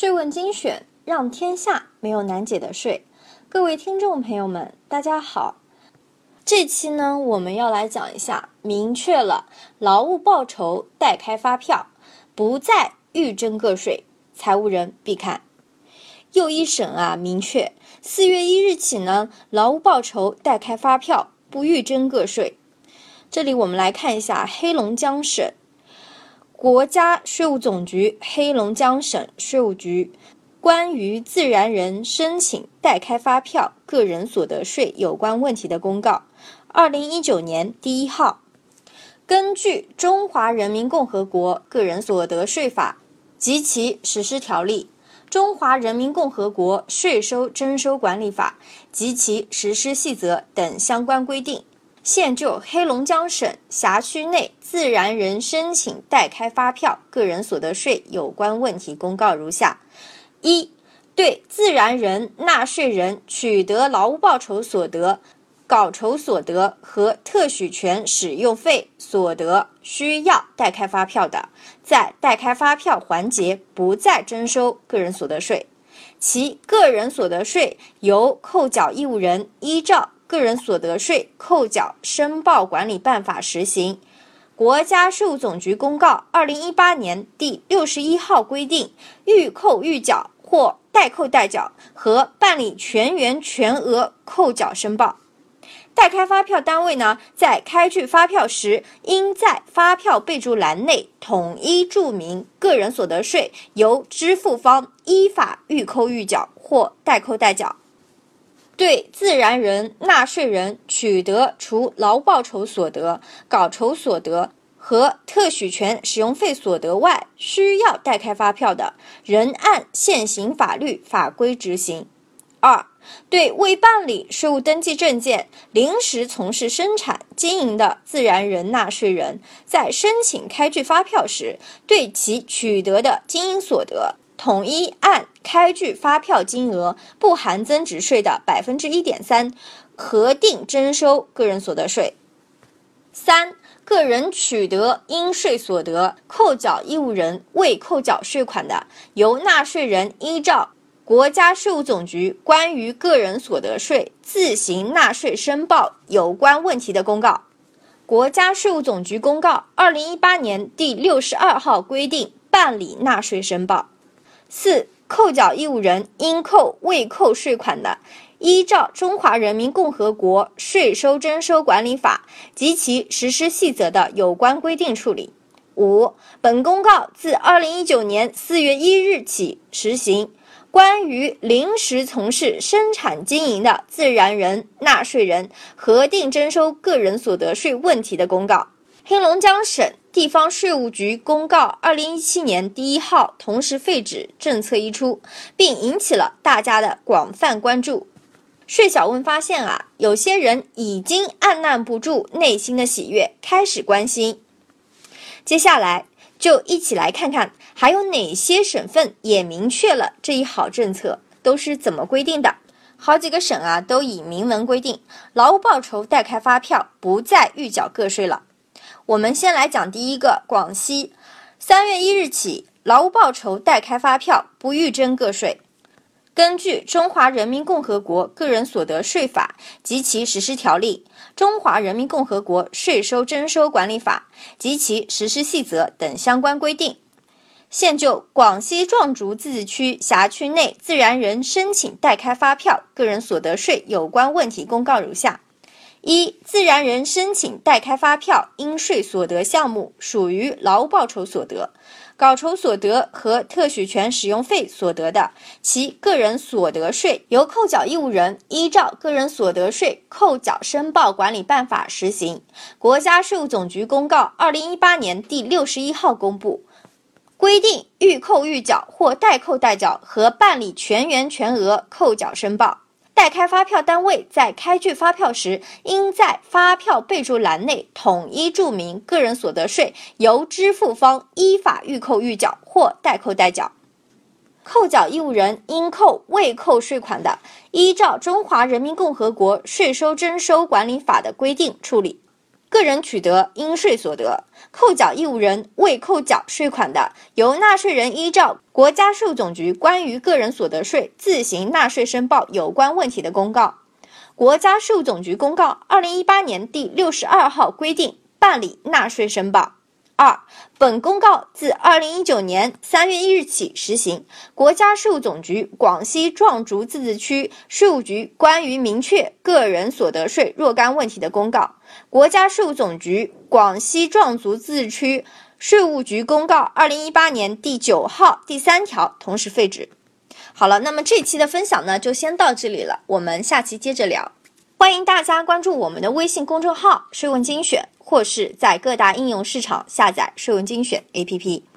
税问精选，让天下没有难解的税。各位听众朋友们，大家好。这期呢，我们要来讲一下，明确了劳务报酬代开发票，不再预征个税，财务人必看。又一审啊，明确四月一日起呢，劳务报酬代开发票不预征个税。这里我们来看一下黑龙江省。国家税务总局黑龙江省税务局关于自然人申请代开发票个人所得税有关问题的公告，二零一九年第一号，根据《中华人民共和国个人所得税法》及其实施条例，《中华人民共和国税收征收管理法》及其实施细则等相关规定。现就黑龙江省辖区内自然人申请代开发票个人所得税有关问题公告如下：一、对自然人纳税人取得劳务报酬所得、稿酬所得和特许权使用费所得需要代开发票的，在代开发票环节不再征收个人所得税，其个人所得税由扣缴义务人依照。个人所得税扣缴申报管理办法实行，国家税务总局公告二零一八年第六十一号规定，预扣预缴或代扣代缴和办理全员全额扣缴申报。代开发票单位呢，在开具发票时，应在发票备注栏内统一注明个人所得税由支付方依法预扣预缴或代扣代缴。对自然人纳税人取得除劳报酬所得、稿酬所得和特许权使用费所得外，需要代开发票的，仍按现行法律法规执行。二、对未办理税务登记证件、临时从事生产经营的自然人纳税人，在申请开具发票时，对其取得的经营所得。统一按开具发票金额不含增值税的百分之一点三核定征收个人所得税。三、个人取得应税所得，扣缴义务人未扣缴税款的，由纳税人依照国家税务总局关于个人所得税自行纳税申报有关问题的公告。国家税务总局公告二零一八年第六十二号规定办理纳税申报。四、扣缴义务人应扣未扣税款的，依照《中华人民共和国税收征收管理法》及其实施细则的有关规定处理。五、本公告自二零一九年四月一日起实行，关于临时从事生产经营的自然人纳税人核定征收个人所得税问题的公告。黑龙江省地方税务局公告二零一七年第一号同时废止政策一出，并引起了大家的广泛关注。税小问发现啊，有些人已经按捺不住内心的喜悦，开始关心。接下来就一起来看看，还有哪些省份也明确了这一好政策，都是怎么规定的？好几个省啊，都以明文规定，劳务报酬代开发票不再预缴个税了。我们先来讲第一个，广西，三月一日起，劳务报酬代开发票不预征个税。根据《中华人民共和国个人所得税法》及其实施条例，《中华人民共和国税收征收管理法》及其实施细则等相关规定，现就广西壮族自治区辖区内自然人申请代开发票个人所得税有关问题公告如下。一、自然人申请代开发票应税所得项目属于劳务报酬所得、稿酬所得和特许权使用费所得的，其个人所得税由扣缴义务人依照《个人所得税扣缴申报管理办法》实行。国家税务总局公告二零一八年第六十一号公布，规定预扣预缴或代扣代缴和办理全员全额扣缴申报。代开发票单位在开具发票时，应在发票备注栏内统一注明个人所得税由支付方依法预扣预缴或代扣代缴。扣缴义务人应扣未扣税款的，依照《中华人民共和国税收征收管理法》的规定处理。个人取得应税所得，扣缴义务人未扣缴税款的，由纳税人依照国家税务总局关于个人所得税自行纳税申报有关问题的公告（国家税务总局公告二零一八年第六十二号）规定办理纳税申报。二，本公告自二零一九年三月一日起实行。国家税务总局广西壮族自治区税务局关于明确个人所得税若干问题的公告（国家税务总局广西壮族自治区税务局公告二零一八年第九号第三条）同时废止。好了，那么这期的分享呢，就先到这里了，我们下期接着聊。欢迎大家关注我们的微信公众号“税问精选”。或是在各大应用市场下载“税问精选” APP。